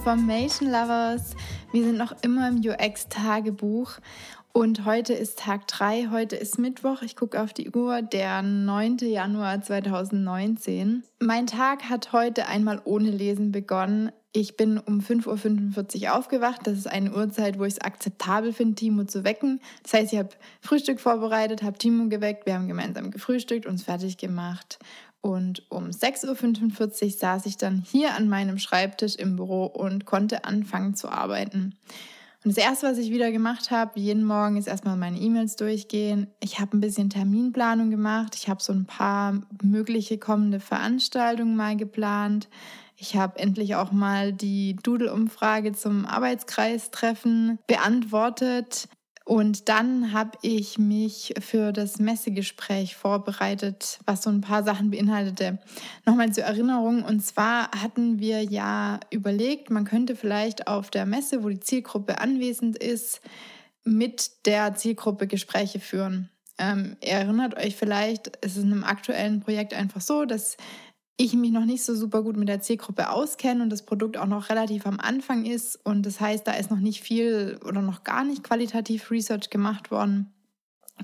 Information Lovers, wir sind noch immer im UX-Tagebuch und heute ist Tag 3, heute ist Mittwoch, ich gucke auf die Uhr, der 9. Januar 2019. Mein Tag hat heute einmal ohne Lesen begonnen. Ich bin um 5.45 Uhr aufgewacht. Das ist eine Uhrzeit, wo ich es akzeptabel finde, Timo zu wecken. Das heißt, ich habe Frühstück vorbereitet, habe Timo geweckt, wir haben gemeinsam gefrühstückt, uns fertig gemacht und um 6.45 Uhr saß ich dann hier an meinem Schreibtisch im Büro und konnte anfangen zu arbeiten. Und das Erste, was ich wieder gemacht habe, jeden Morgen ist erstmal meine E-Mails durchgehen. Ich habe ein bisschen Terminplanung gemacht. Ich habe so ein paar mögliche kommende Veranstaltungen mal geplant. Ich habe endlich auch mal die Doodle-Umfrage zum Arbeitskreistreffen beantwortet. Und dann habe ich mich für das Messegespräch vorbereitet, was so ein paar Sachen beinhaltete. Nochmal zur Erinnerung, und zwar hatten wir ja überlegt, man könnte vielleicht auf der Messe, wo die Zielgruppe anwesend ist, mit der Zielgruppe Gespräche führen. Ähm, ihr erinnert euch vielleicht, es ist in einem aktuellen Projekt einfach so, dass ich mich noch nicht so super gut mit der Zielgruppe auskenne und das Produkt auch noch relativ am Anfang ist. Und das heißt, da ist noch nicht viel oder noch gar nicht qualitativ Research gemacht worden.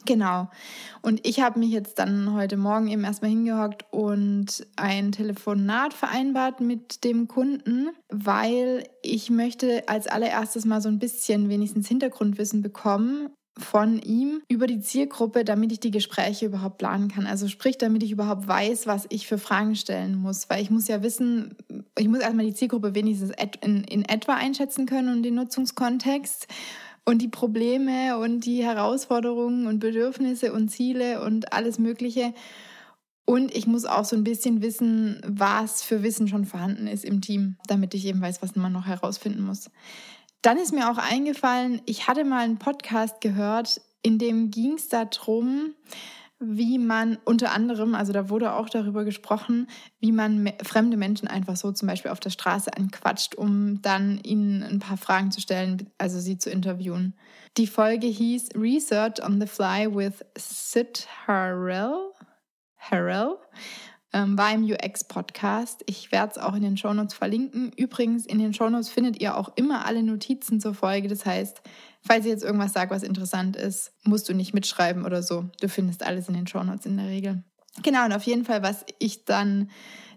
Genau. Und ich habe mich jetzt dann heute Morgen eben erstmal hingehockt und ein Telefonat vereinbart mit dem Kunden, weil ich möchte als allererstes mal so ein bisschen wenigstens Hintergrundwissen bekommen von ihm über die Zielgruppe, damit ich die Gespräche überhaupt planen kann. Also sprich, damit ich überhaupt weiß, was ich für Fragen stellen muss. Weil ich muss ja wissen, ich muss erstmal die Zielgruppe wenigstens in, in etwa einschätzen können und den Nutzungskontext und die Probleme und die Herausforderungen und Bedürfnisse und Ziele und alles Mögliche. Und ich muss auch so ein bisschen wissen, was für Wissen schon vorhanden ist im Team, damit ich eben weiß, was man noch herausfinden muss. Dann ist mir auch eingefallen, ich hatte mal einen Podcast gehört, in dem ging es darum, wie man unter anderem, also da wurde auch darüber gesprochen, wie man fremde Menschen einfach so zum Beispiel auf der Straße anquatscht, um dann ihnen ein paar Fragen zu stellen, also sie zu interviewen. Die Folge hieß Research on the Fly with Sid Harrell. Harrell ähm, war im UX-Podcast. Ich werde es auch in den Shownotes verlinken. Übrigens, in den Shownotes findet ihr auch immer alle Notizen zur Folge. Das heißt, falls ich jetzt irgendwas sage, was interessant ist, musst du nicht mitschreiben oder so. Du findest alles in den Shownotes in der Regel. Genau, und auf jeden Fall, was ich dann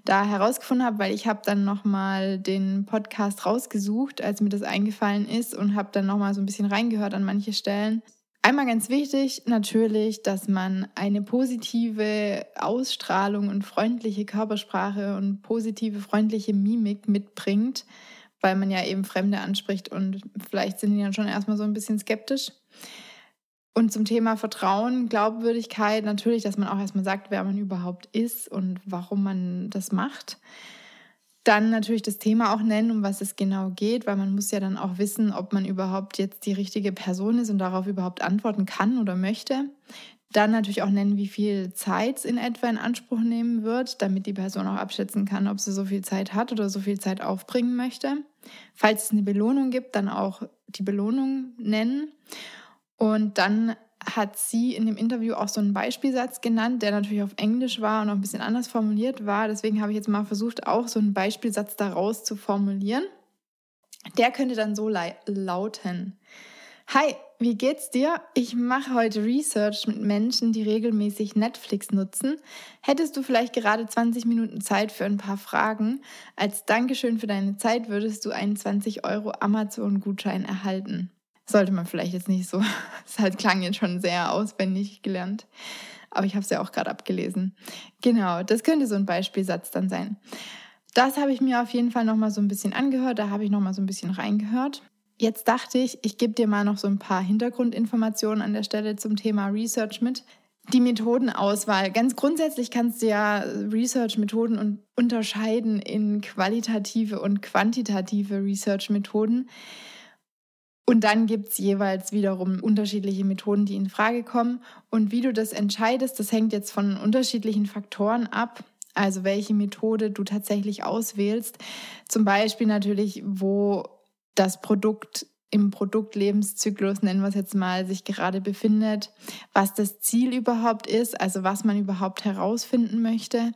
da herausgefunden habe, weil ich habe dann nochmal den Podcast rausgesucht, als mir das eingefallen ist und habe dann nochmal so ein bisschen reingehört an manche Stellen. Einmal ganz wichtig natürlich, dass man eine positive Ausstrahlung und freundliche Körpersprache und positive, freundliche Mimik mitbringt, weil man ja eben Fremde anspricht und vielleicht sind die dann schon erstmal so ein bisschen skeptisch. Und zum Thema Vertrauen, Glaubwürdigkeit, natürlich, dass man auch erstmal sagt, wer man überhaupt ist und warum man das macht. Dann natürlich das Thema auch nennen, um was es genau geht, weil man muss ja dann auch wissen, ob man überhaupt jetzt die richtige Person ist und darauf überhaupt antworten kann oder möchte. Dann natürlich auch nennen, wie viel Zeit es in etwa in Anspruch nehmen wird, damit die Person auch abschätzen kann, ob sie so viel Zeit hat oder so viel Zeit aufbringen möchte. Falls es eine Belohnung gibt, dann auch die Belohnung nennen. Und dann hat sie in dem Interview auch so einen Beispielsatz genannt, der natürlich auf Englisch war und auch ein bisschen anders formuliert war. Deswegen habe ich jetzt mal versucht, auch so einen Beispielsatz daraus zu formulieren. Der könnte dann so lauten. Hi, wie geht's dir? Ich mache heute Research mit Menschen, die regelmäßig Netflix nutzen. Hättest du vielleicht gerade 20 Minuten Zeit für ein paar Fragen? Als Dankeschön für deine Zeit würdest du einen 20 Euro Amazon-Gutschein erhalten. Sollte man vielleicht jetzt nicht so. Es halt klang jetzt schon sehr auswendig gelernt. Aber ich habe es ja auch gerade abgelesen. Genau, das könnte so ein Beispielsatz dann sein. Das habe ich mir auf jeden Fall nochmal so ein bisschen angehört. Da habe ich nochmal so ein bisschen reingehört. Jetzt dachte ich, ich gebe dir mal noch so ein paar Hintergrundinformationen an der Stelle zum Thema Research mit. Die Methodenauswahl. Ganz grundsätzlich kannst du ja Research-Methoden unterscheiden in qualitative und quantitative Research-Methoden. Und dann gibt es jeweils wiederum unterschiedliche Methoden, die in Frage kommen. Und wie du das entscheidest, das hängt jetzt von unterschiedlichen Faktoren ab. Also welche Methode du tatsächlich auswählst. Zum Beispiel natürlich, wo das Produkt im Produktlebenszyklus, nennen wir es jetzt mal, sich gerade befindet, was das Ziel überhaupt ist, also was man überhaupt herausfinden möchte,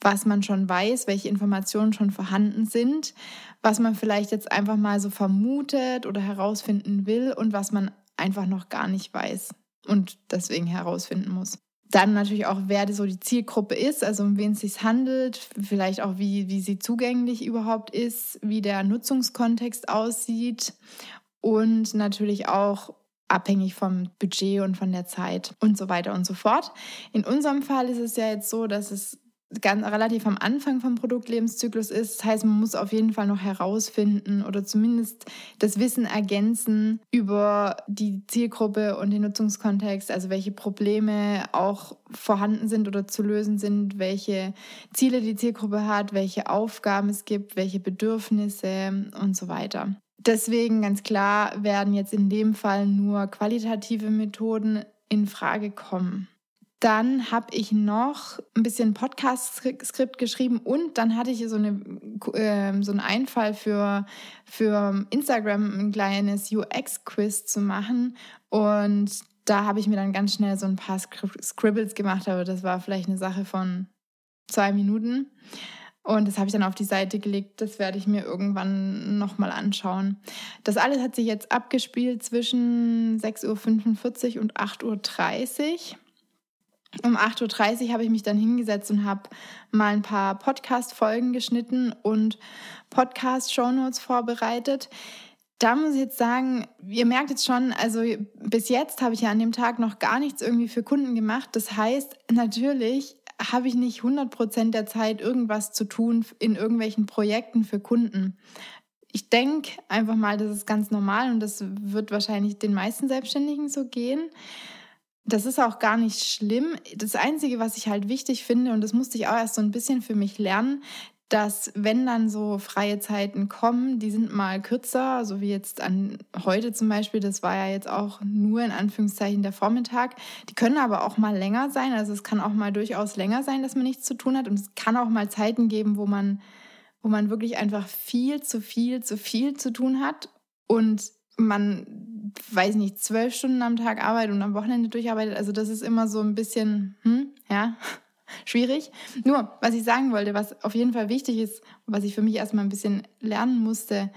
was man schon weiß, welche Informationen schon vorhanden sind, was man vielleicht jetzt einfach mal so vermutet oder herausfinden will und was man einfach noch gar nicht weiß und deswegen herausfinden muss. Dann natürlich auch, wer so die Zielgruppe ist, also um wen es sich handelt, vielleicht auch, wie, wie sie zugänglich überhaupt ist, wie der Nutzungskontext aussieht und natürlich auch abhängig vom Budget und von der Zeit und so weiter und so fort. In unserem Fall ist es ja jetzt so, dass es ganz relativ am Anfang vom Produktlebenszyklus ist. Das heißt, man muss auf jeden Fall noch herausfinden oder zumindest das Wissen ergänzen über die Zielgruppe und den Nutzungskontext, also welche Probleme auch vorhanden sind oder zu lösen sind, welche Ziele die Zielgruppe hat, welche Aufgaben es gibt, welche Bedürfnisse und so weiter. Deswegen ganz klar werden jetzt in dem Fall nur qualitative Methoden in Frage kommen. Dann habe ich noch ein bisschen Podcast-Skript geschrieben und dann hatte ich so, eine, äh, so einen Einfall für, für Instagram ein kleines UX-Quiz zu machen. Und da habe ich mir dann ganz schnell so ein paar Scribbles gemacht, aber das war vielleicht eine Sache von zwei Minuten. Und das habe ich dann auf die Seite gelegt. Das werde ich mir irgendwann nochmal anschauen. Das alles hat sich jetzt abgespielt zwischen 6.45 Uhr und 8.30 Uhr. Um 8.30 Uhr habe ich mich dann hingesetzt und habe mal ein paar Podcast-Folgen geschnitten und Podcast-Shownotes vorbereitet. Da muss ich jetzt sagen, ihr merkt jetzt schon, also bis jetzt habe ich ja an dem Tag noch gar nichts irgendwie für Kunden gemacht. Das heißt, natürlich habe ich nicht 100 Prozent der Zeit irgendwas zu tun in irgendwelchen Projekten für Kunden. Ich denke einfach mal, das ist ganz normal und das wird wahrscheinlich den meisten Selbstständigen so gehen. Das ist auch gar nicht schlimm. Das Einzige, was ich halt wichtig finde, und das musste ich auch erst so ein bisschen für mich lernen, dass wenn dann so freie Zeiten kommen, die sind mal kürzer, so wie jetzt an heute zum Beispiel, das war ja jetzt auch nur in Anführungszeichen der Vormittag. Die können aber auch mal länger sein. Also es kann auch mal durchaus länger sein, dass man nichts zu tun hat. Und es kann auch mal Zeiten geben, wo man, wo man wirklich einfach viel zu viel zu viel zu tun hat und man, weiß nicht, zwölf Stunden am Tag arbeitet und am Wochenende durcharbeitet. Also das ist immer so ein bisschen, hm, ja, schwierig. Nur, was ich sagen wollte, was auf jeden Fall wichtig ist, was ich für mich erstmal ein bisschen lernen musste,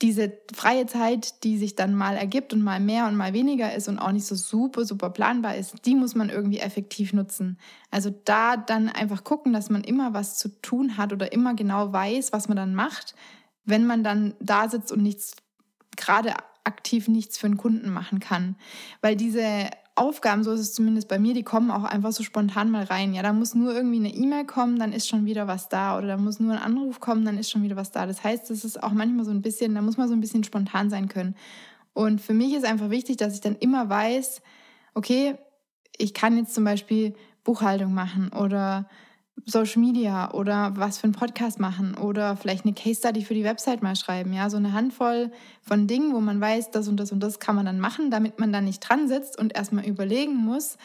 diese freie Zeit, die sich dann mal ergibt und mal mehr und mal weniger ist und auch nicht so super, super planbar ist, die muss man irgendwie effektiv nutzen. Also da dann einfach gucken, dass man immer was zu tun hat oder immer genau weiß, was man dann macht, wenn man dann da sitzt und nichts, gerade aktiv nichts für einen Kunden machen kann. Weil diese Aufgaben, so ist es zumindest bei mir, die kommen auch einfach so spontan mal rein. Ja, da muss nur irgendwie eine E-Mail kommen, dann ist schon wieder was da. Oder da muss nur ein Anruf kommen, dann ist schon wieder was da. Das heißt, das ist auch manchmal so ein bisschen, da muss man so ein bisschen spontan sein können. Und für mich ist einfach wichtig, dass ich dann immer weiß, okay, ich kann jetzt zum Beispiel Buchhaltung machen oder Social Media oder was für einen Podcast machen oder vielleicht eine Case Study für die Website mal schreiben. Ja, so eine Handvoll von Dingen, wo man weiß, das und das und das kann man dann machen, damit man dann nicht dran sitzt und erstmal überlegen muss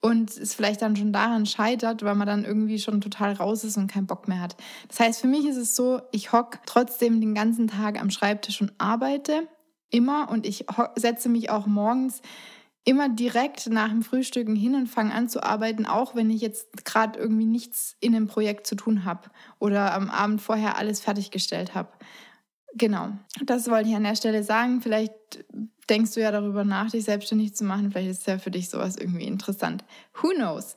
und es vielleicht dann schon daran scheitert, weil man dann irgendwie schon total raus ist und keinen Bock mehr hat. Das heißt, für mich ist es so, ich hock trotzdem den ganzen Tag am Schreibtisch und arbeite immer und ich setze mich auch morgens immer direkt nach dem Frühstücken hin und fange an zu arbeiten, auch wenn ich jetzt gerade irgendwie nichts in einem Projekt zu tun habe oder am Abend vorher alles fertiggestellt habe. Genau, das wollte ich an der Stelle sagen. Vielleicht denkst du ja darüber nach, dich selbstständig zu machen. Vielleicht ist ja für dich sowas irgendwie interessant. Who knows?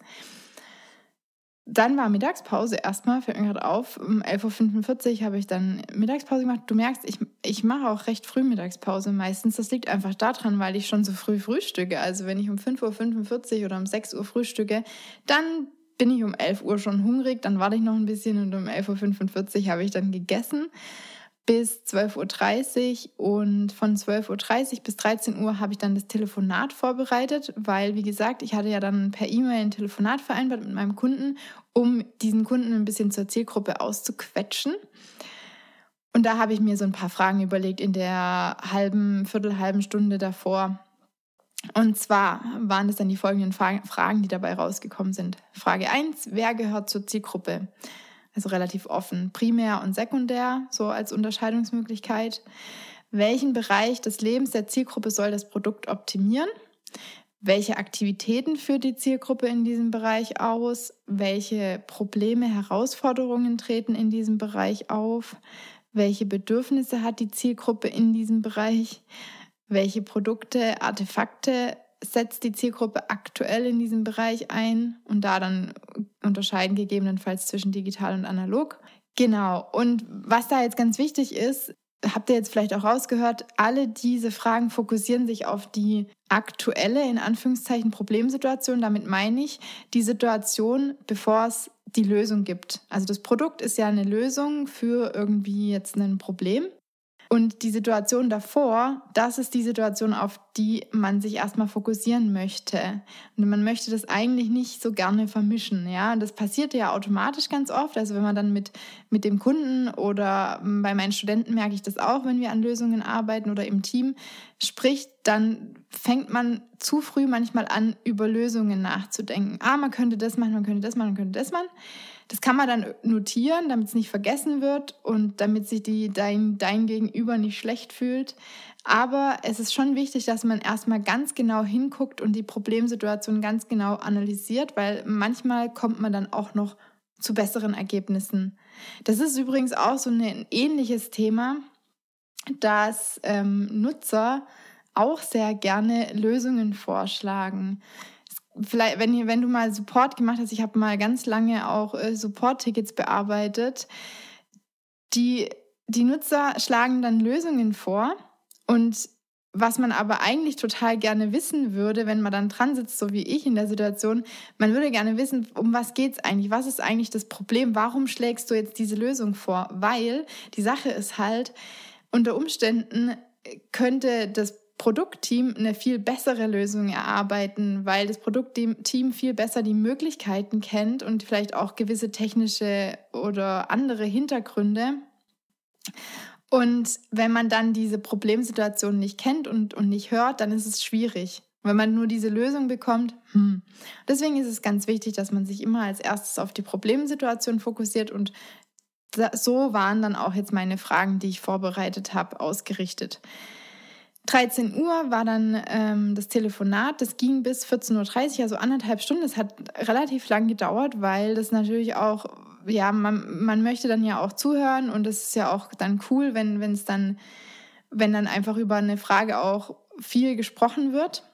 Dann war Mittagspause erstmal, fällt mir gerade auf. Um 11.45 Uhr habe ich dann Mittagspause gemacht. Du merkst, ich, ich mache auch recht früh Mittagspause meistens. Das liegt einfach daran, weil ich schon so früh frühstücke. Also wenn ich um 5.45 Uhr oder um 6 Uhr frühstücke, dann bin ich um 11 Uhr schon hungrig, dann warte ich noch ein bisschen und um 11.45 Uhr habe ich dann gegessen bis 12.30 Uhr und von 12.30 Uhr bis 13 Uhr habe ich dann das Telefonat vorbereitet, weil, wie gesagt, ich hatte ja dann per E-Mail ein Telefonat vereinbart mit meinem Kunden, um diesen Kunden ein bisschen zur Zielgruppe auszuquetschen. Und da habe ich mir so ein paar Fragen überlegt in der halben, viertelhalben Stunde davor. Und zwar waren es dann die folgenden Fragen, die dabei rausgekommen sind. Frage 1, wer gehört zur Zielgruppe? Also relativ offen, primär und sekundär, so als Unterscheidungsmöglichkeit. Welchen Bereich des Lebens der Zielgruppe soll das Produkt optimieren? welche Aktivitäten führt die Zielgruppe in diesem Bereich aus, welche Probleme, Herausforderungen treten in diesem Bereich auf, welche Bedürfnisse hat die Zielgruppe in diesem Bereich, welche Produkte, Artefakte setzt die Zielgruppe aktuell in diesem Bereich ein und da dann unterscheiden gegebenenfalls zwischen digital und analog. Genau. Und was da jetzt ganz wichtig ist, habt ihr jetzt vielleicht auch rausgehört, alle diese Fragen fokussieren sich auf die aktuelle, in Anführungszeichen, Problemsituation. Damit meine ich die Situation, bevor es die Lösung gibt. Also das Produkt ist ja eine Lösung für irgendwie jetzt ein Problem. Und die Situation davor, das ist die Situation, auf die man sich erstmal fokussieren möchte. Und man möchte das eigentlich nicht so gerne vermischen. Ja, das passiert ja automatisch ganz oft. Also wenn man dann mit, mit dem Kunden oder bei meinen Studenten merke ich das auch, wenn wir an Lösungen arbeiten oder im Team spricht, dann fängt man zu früh manchmal an, über Lösungen nachzudenken. Ah, man könnte das machen, man könnte das machen, man könnte das machen. Das kann man dann notieren, damit es nicht vergessen wird und damit sich die, dein, dein Gegenüber nicht schlecht fühlt. Aber es ist schon wichtig, dass man erstmal ganz genau hinguckt und die Problemsituation ganz genau analysiert, weil manchmal kommt man dann auch noch zu besseren Ergebnissen. Das ist übrigens auch so ein ähnliches Thema, dass ähm, Nutzer auch sehr gerne Lösungen vorschlagen vielleicht, wenn, wenn du mal Support gemacht hast, ich habe mal ganz lange auch äh, Support-Tickets bearbeitet, die, die Nutzer schlagen dann Lösungen vor und was man aber eigentlich total gerne wissen würde, wenn man dann dran sitzt, so wie ich in der Situation, man würde gerne wissen, um was geht es eigentlich? Was ist eigentlich das Problem? Warum schlägst du jetzt diese Lösung vor? Weil die Sache ist halt, unter Umständen könnte das Produktteam eine viel bessere Lösung erarbeiten, weil das Produktteam viel besser die Möglichkeiten kennt und vielleicht auch gewisse technische oder andere Hintergründe. Und wenn man dann diese Problemsituation nicht kennt und, und nicht hört, dann ist es schwierig. Wenn man nur diese Lösung bekommt, hm. Deswegen ist es ganz wichtig, dass man sich immer als erstes auf die Problemsituation fokussiert und so waren dann auch jetzt meine Fragen, die ich vorbereitet habe, ausgerichtet. 13 Uhr war dann ähm, das Telefonat. Das ging bis 14.30 Uhr, also anderthalb Stunden. Das hat relativ lang gedauert, weil das natürlich auch, ja, man, man möchte dann ja auch zuhören und es ist ja auch dann cool, wenn es dann, wenn dann einfach über eine Frage auch viel gesprochen wird.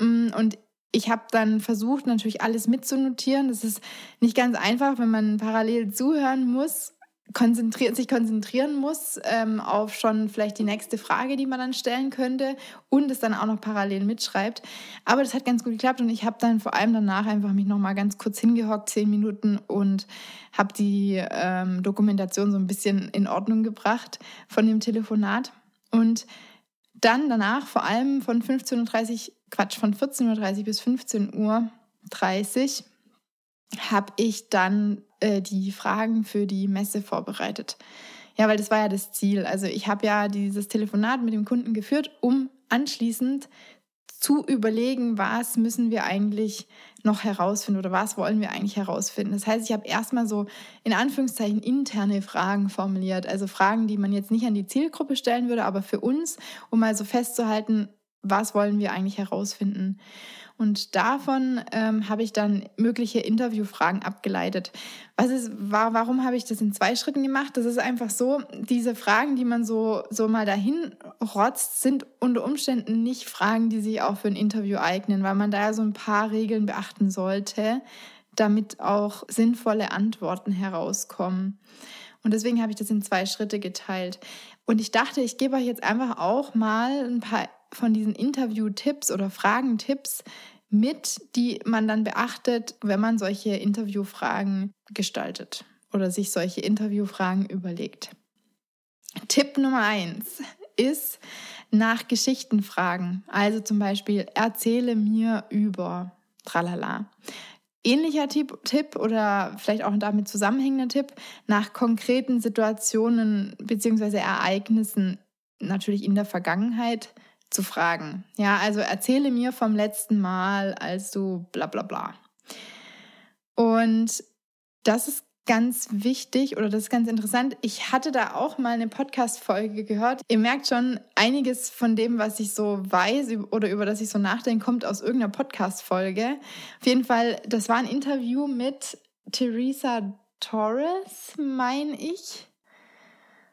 Mm, und ich habe dann versucht, natürlich alles mitzunotieren. Das ist nicht ganz einfach, wenn man parallel zuhören muss konzentriert, sich konzentrieren muss ähm, auf schon vielleicht die nächste Frage, die man dann stellen könnte und es dann auch noch parallel mitschreibt. Aber das hat ganz gut geklappt und ich habe dann vor allem danach einfach mich noch mal ganz kurz hingehockt, zehn Minuten und habe die ähm, Dokumentation so ein bisschen in Ordnung gebracht von dem Telefonat und dann danach vor allem von 15.30 Uhr, Quatsch, von 14.30 Uhr bis 15.30 Uhr habe ich dann äh, die Fragen für die Messe vorbereitet. Ja, weil das war ja das Ziel. Also ich habe ja dieses Telefonat mit dem Kunden geführt, um anschließend zu überlegen, was müssen wir eigentlich noch herausfinden oder was wollen wir eigentlich herausfinden. Das heißt, ich habe erstmal so in Anführungszeichen interne Fragen formuliert, also Fragen, die man jetzt nicht an die Zielgruppe stellen würde, aber für uns, um mal so festzuhalten, was wollen wir eigentlich herausfinden. Und davon ähm, habe ich dann mögliche Interviewfragen abgeleitet. Was ist, war, warum habe ich das in zwei Schritten gemacht? Das ist einfach so, diese Fragen, die man so, so mal dahin rotzt, sind unter Umständen nicht Fragen, die sich auch für ein Interview eignen, weil man da ja so ein paar Regeln beachten sollte, damit auch sinnvolle Antworten herauskommen. Und deswegen habe ich das in zwei Schritte geteilt. Und ich dachte, ich gebe euch jetzt einfach auch mal ein paar von diesen Interview-Tipps oder Fragentipps mit, die man dann beachtet, wenn man solche Interviewfragen gestaltet oder sich solche Interviewfragen überlegt. Tipp Nummer eins ist nach Geschichten fragen. Also zum Beispiel, erzähle mir über tralala. Ähnlicher Tipp, Tipp oder vielleicht auch ein damit zusammenhängender Tipp, nach konkreten Situationen bzw. Ereignissen, natürlich in der Vergangenheit, zu fragen. Ja, also erzähle mir vom letzten Mal, als du bla bla bla. Und das ist ganz wichtig oder das ist ganz interessant. Ich hatte da auch mal eine Podcast-Folge gehört. Ihr merkt schon, einiges von dem, was ich so weiß oder über das ich so nachdenke, kommt aus irgendeiner Podcast-Folge. Auf jeden Fall, das war ein Interview mit Theresa Torres, meine ich.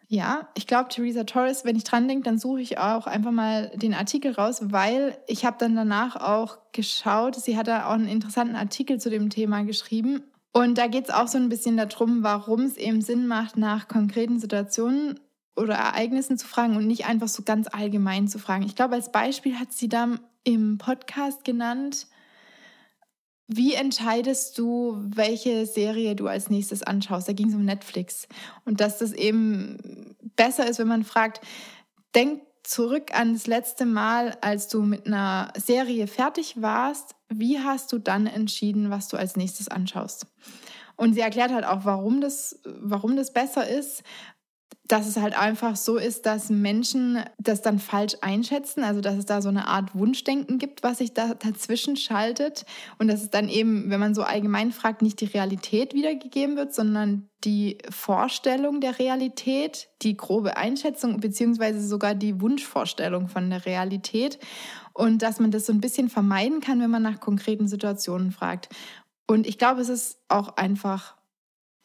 Ja, ich glaube, Theresa Torres, wenn ich dran denke, dann suche ich auch einfach mal den Artikel raus, weil ich habe dann danach auch geschaut. Sie hat da auch einen interessanten Artikel zu dem Thema geschrieben. Und da geht es auch so ein bisschen darum, warum es eben Sinn macht, nach konkreten Situationen oder Ereignissen zu fragen und nicht einfach so ganz allgemein zu fragen. Ich glaube, als Beispiel hat sie da im Podcast genannt, wie entscheidest du, welche Serie du als nächstes anschaust? Da ging es um Netflix. Und dass das eben besser ist, wenn man fragt, denk zurück an das letzte Mal, als du mit einer Serie fertig warst. Wie hast du dann entschieden, was du als nächstes anschaust? Und sie erklärt halt auch, warum das, warum das besser ist, dass es halt einfach so ist, dass Menschen das dann falsch einschätzen, also dass es da so eine Art Wunschdenken gibt, was sich da dazwischen schaltet und dass es dann eben, wenn man so allgemein fragt, nicht die Realität wiedergegeben wird, sondern die Vorstellung der Realität, die grobe Einschätzung beziehungsweise sogar die Wunschvorstellung von der Realität und dass man das so ein bisschen vermeiden kann, wenn man nach konkreten Situationen fragt. Und ich glaube, es ist auch einfach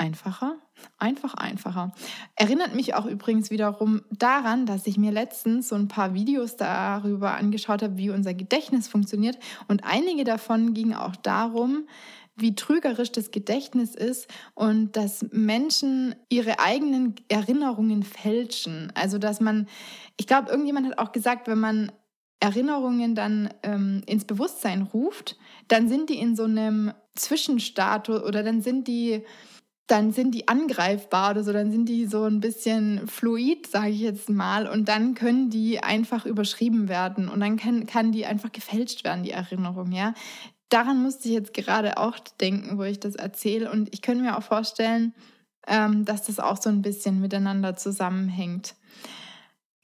einfacher. Einfach einfacher. Erinnert mich auch übrigens wiederum daran, dass ich mir letztens so ein paar Videos darüber angeschaut habe, wie unser Gedächtnis funktioniert. Und einige davon gingen auch darum, wie trügerisch das Gedächtnis ist und dass Menschen ihre eigenen Erinnerungen fälschen. Also dass man, ich glaube, irgendjemand hat auch gesagt, wenn man Erinnerungen dann ähm, ins Bewusstsein ruft, dann sind die in so einem Zwischenstatus oder dann sind die dann sind die angreifbar oder so, dann sind die so ein bisschen fluid, sage ich jetzt mal, und dann können die einfach überschrieben werden und dann kann, kann die einfach gefälscht werden, die Erinnerung, ja. Daran musste ich jetzt gerade auch denken, wo ich das erzähle und ich könnte mir auch vorstellen, ähm, dass das auch so ein bisschen miteinander zusammenhängt.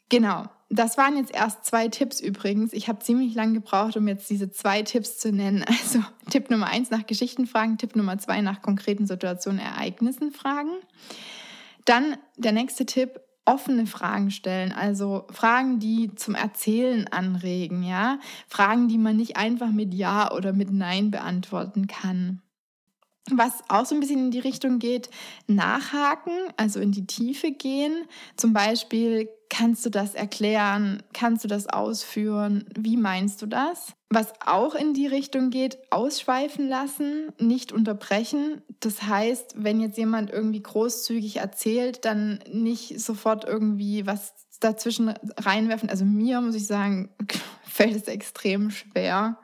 Genau das waren jetzt erst zwei Tipps übrigens. Ich habe ziemlich lange gebraucht, um jetzt diese zwei Tipps zu nennen. Also Tipp Nummer eins nach Geschichten fragen, Tipp Nummer zwei nach konkreten Situationen, Ereignissen fragen. Dann der nächste Tipp, offene Fragen stellen, also Fragen, die zum Erzählen anregen, ja, Fragen, die man nicht einfach mit Ja oder mit Nein beantworten kann. Was auch so ein bisschen in die Richtung geht, nachhaken, also in die Tiefe gehen. Zum Beispiel, kannst du das erklären? Kannst du das ausführen? Wie meinst du das? Was auch in die Richtung geht, ausschweifen lassen, nicht unterbrechen. Das heißt, wenn jetzt jemand irgendwie großzügig erzählt, dann nicht sofort irgendwie was dazwischen reinwerfen. Also mir, muss ich sagen, fällt es extrem schwer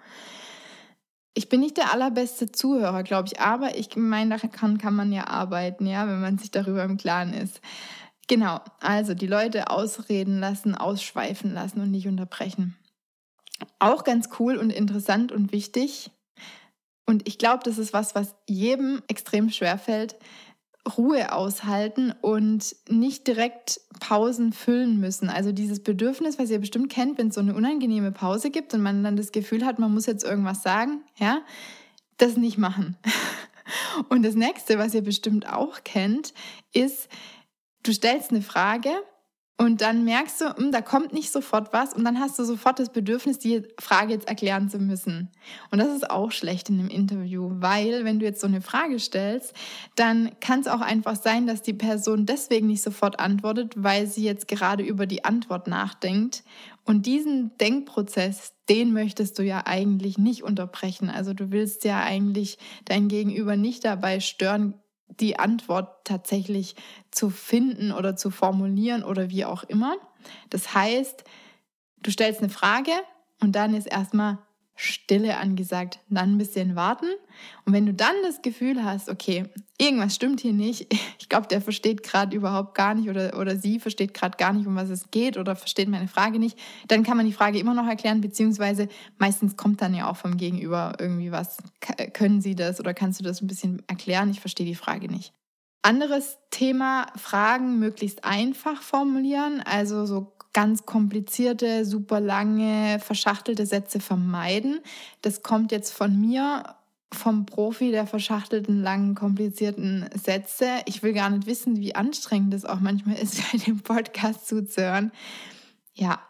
ich bin nicht der allerbeste Zuhörer, glaube ich, aber ich meine, daran kann man ja arbeiten, ja, wenn man sich darüber im Klaren ist. Genau, also die Leute ausreden lassen, ausschweifen lassen und nicht unterbrechen. Auch ganz cool und interessant und wichtig. Und ich glaube, das ist was, was jedem extrem schwer fällt, Ruhe aushalten und nicht direkt Pausen füllen müssen. Also dieses Bedürfnis, was ihr bestimmt kennt, wenn es so eine unangenehme Pause gibt und man dann das Gefühl hat, man muss jetzt irgendwas sagen, ja, das nicht machen. Und das nächste, was ihr bestimmt auch kennt, ist, du stellst eine Frage und dann merkst du, hm, da kommt nicht sofort was und dann hast du sofort das Bedürfnis, die Frage jetzt erklären zu müssen. Und das ist auch schlecht in einem Interview, weil wenn du jetzt so eine Frage stellst, dann kann es auch einfach sein, dass die Person deswegen nicht sofort antwortet, weil sie jetzt gerade über die Antwort nachdenkt. Und diesen Denkprozess, den möchtest du ja eigentlich nicht unterbrechen. Also du willst ja eigentlich dein Gegenüber nicht dabei stören, die Antwort tatsächlich zu finden oder zu formulieren oder wie auch immer. Das heißt, du stellst eine Frage und dann ist erstmal Stille angesagt, dann ein bisschen warten. Und wenn du dann das Gefühl hast, okay, irgendwas stimmt hier nicht, ich glaube, der versteht gerade überhaupt gar nicht oder, oder sie versteht gerade gar nicht, um was es geht oder versteht meine Frage nicht, dann kann man die Frage immer noch erklären, beziehungsweise meistens kommt dann ja auch vom Gegenüber irgendwie was. Können Sie das oder kannst du das ein bisschen erklären? Ich verstehe die Frage nicht. Anderes Thema, Fragen möglichst einfach formulieren, also so ganz komplizierte, super lange, verschachtelte Sätze vermeiden. Das kommt jetzt von mir vom Profi der verschachtelten, langen, komplizierten Sätze. Ich will gar nicht wissen, wie anstrengend es auch manchmal ist, bei dem Podcast zuzuhören. Ja,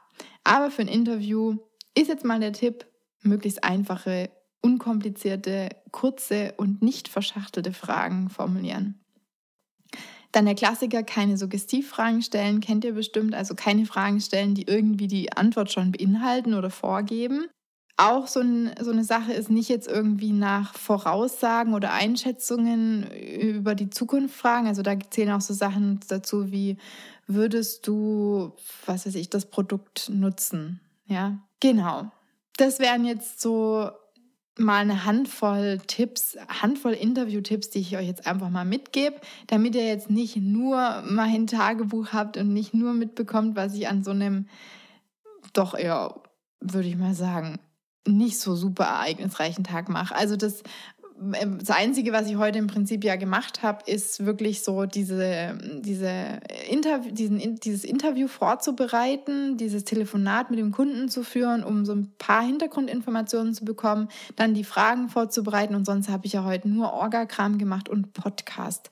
aber für ein Interview ist jetzt mal der Tipp, möglichst einfache, unkomplizierte, kurze und nicht verschachtelte Fragen formulieren. Dann der Klassiker, keine Suggestivfragen stellen, kennt ihr bestimmt. Also keine Fragen stellen, die irgendwie die Antwort schon beinhalten oder vorgeben. Auch so, ein, so eine Sache ist nicht jetzt irgendwie nach Voraussagen oder Einschätzungen über die Zukunft fragen. Also da zählen auch so Sachen dazu wie, würdest du, was weiß ich, das Produkt nutzen? Ja, genau. Das wären jetzt so mal eine Handvoll Tipps, Handvoll Interview-Tipps, die ich euch jetzt einfach mal mitgebe, damit ihr jetzt nicht nur mein Tagebuch habt und nicht nur mitbekommt, was ich an so einem doch eher, würde ich mal sagen, nicht so super ereignisreichen Tag mache. Also das das Einzige, was ich heute im Prinzip ja gemacht habe, ist wirklich so diese, diese Interv diesen, dieses Interview vorzubereiten, dieses Telefonat mit dem Kunden zu führen, um so ein paar Hintergrundinformationen zu bekommen, dann die Fragen vorzubereiten und sonst habe ich ja heute nur Orgakram gemacht und Podcast.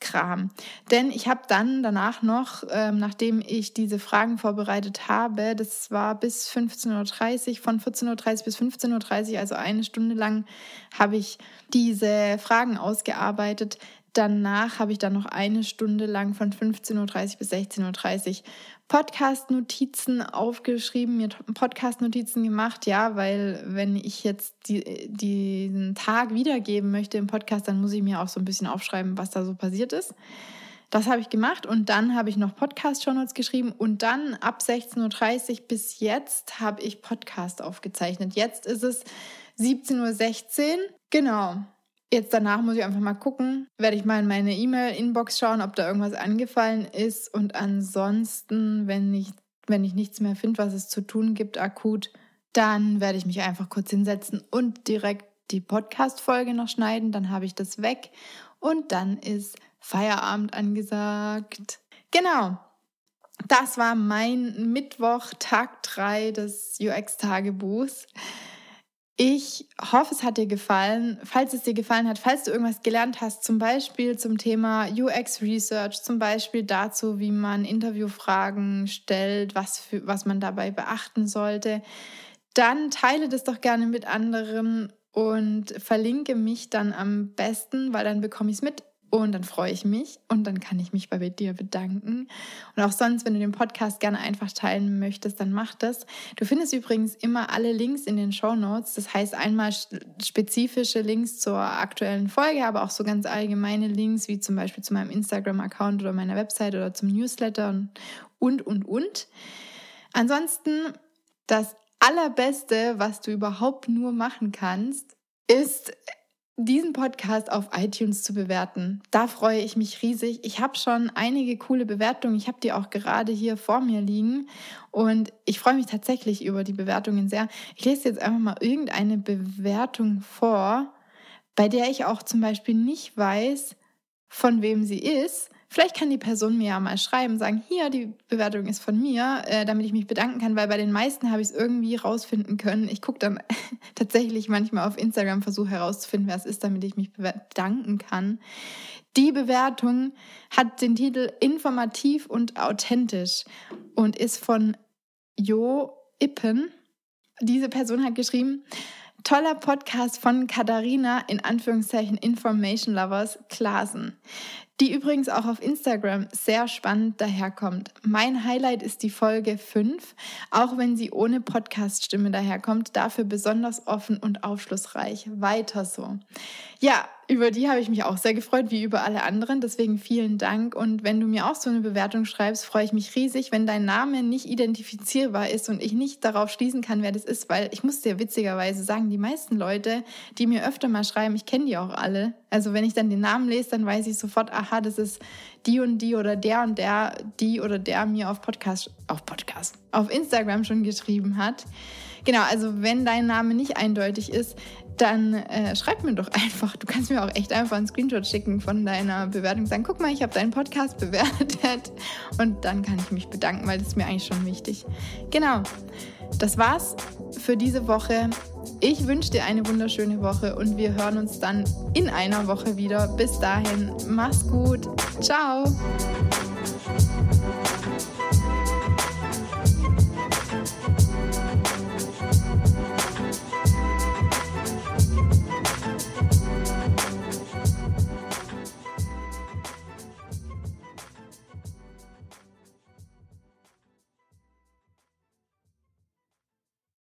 Kram. Denn ich habe dann danach noch, ähm, nachdem ich diese Fragen vorbereitet habe, das war bis 15.30 Uhr, von 14.30 Uhr bis 15.30 Uhr, also eine Stunde lang, habe ich diese Fragen ausgearbeitet. Danach habe ich dann noch eine Stunde lang von 15.30 Uhr bis 16.30 Uhr Podcast-Notizen aufgeschrieben, mir Podcast-Notizen gemacht, ja, weil wenn ich jetzt die, diesen Tag wiedergeben möchte im Podcast, dann muss ich mir auch so ein bisschen aufschreiben, was da so passiert ist. Das habe ich gemacht und dann habe ich noch Podcast-Shownotes geschrieben und dann ab 16.30 Uhr bis jetzt habe ich Podcast aufgezeichnet. Jetzt ist es 17.16 Uhr. Genau. Jetzt danach muss ich einfach mal gucken, werde ich mal in meine E-Mail-Inbox schauen, ob da irgendwas angefallen ist. Und ansonsten, wenn ich, wenn ich nichts mehr finde, was es zu tun gibt, akut, dann werde ich mich einfach kurz hinsetzen und direkt die Podcast-Folge noch schneiden. Dann habe ich das weg und dann ist Feierabend angesagt. Genau. Das war mein Mittwoch, Tag 3 des UX-Tagebuchs. Ich hoffe, es hat dir gefallen. Falls es dir gefallen hat, falls du irgendwas gelernt hast, zum Beispiel zum Thema UX Research, zum Beispiel dazu, wie man Interviewfragen stellt, was, für, was man dabei beachten sollte, dann teile das doch gerne mit anderen und verlinke mich dann am besten, weil dann bekomme ich es mit und dann freue ich mich und dann kann ich mich bei dir bedanken. Und auch sonst, wenn du den Podcast gerne einfach teilen möchtest, dann mach das. Du findest übrigens immer alle Links in den Show Notes. Das heißt einmal spezifische Links zur aktuellen Folge, aber auch so ganz allgemeine Links, wie zum Beispiel zu meinem Instagram-Account oder meiner Website oder zum Newsletter und, und, und. Ansonsten, das Allerbeste, was du überhaupt nur machen kannst, ist diesen Podcast auf iTunes zu bewerten. Da freue ich mich riesig. Ich habe schon einige coole Bewertungen. Ich habe die auch gerade hier vor mir liegen. Und ich freue mich tatsächlich über die Bewertungen sehr. Ich lese jetzt einfach mal irgendeine Bewertung vor, bei der ich auch zum Beispiel nicht weiß, von wem sie ist. Vielleicht kann die Person mir ja mal schreiben, sagen, hier, die Bewertung ist von mir, äh, damit ich mich bedanken kann, weil bei den meisten habe ich es irgendwie rausfinden können. Ich gucke dann tatsächlich manchmal auf Instagram, versuche herauszufinden, wer es ist, damit ich mich bedanken kann. Die Bewertung hat den Titel Informativ und authentisch und ist von Jo Ippen. Diese Person hat geschrieben, Toller Podcast von Katharina, in Anführungszeichen Information Lovers, Klasen die übrigens auch auf Instagram sehr spannend daherkommt. Mein Highlight ist die Folge 5, auch wenn sie ohne Podcast-Stimme daherkommt, dafür besonders offen und aufschlussreich. Weiter so. Ja, über die habe ich mich auch sehr gefreut, wie über alle anderen. Deswegen vielen Dank. Und wenn du mir auch so eine Bewertung schreibst, freue ich mich riesig, wenn dein Name nicht identifizierbar ist und ich nicht darauf schließen kann, wer das ist, weil ich muss dir witzigerweise sagen, die meisten Leute, die mir öfter mal schreiben, ich kenne die auch alle. Also wenn ich dann den Namen lese, dann weiß ich sofort, aha, das ist die und die oder der und der, die oder der mir auf Podcast, auf Podcast, auf Instagram schon geschrieben hat. Genau, also wenn dein Name nicht eindeutig ist, dann äh, schreib mir doch einfach. Du kannst mir auch echt einfach einen Screenshot schicken von deiner Bewertung. Sagen, guck mal, ich habe deinen Podcast bewertet. Und dann kann ich mich bedanken, weil das ist mir eigentlich schon wichtig. Genau, das war's für diese Woche. Ich wünsche dir eine wunderschöne Woche und wir hören uns dann in einer Woche wieder. Bis dahin, mach's gut. Ciao.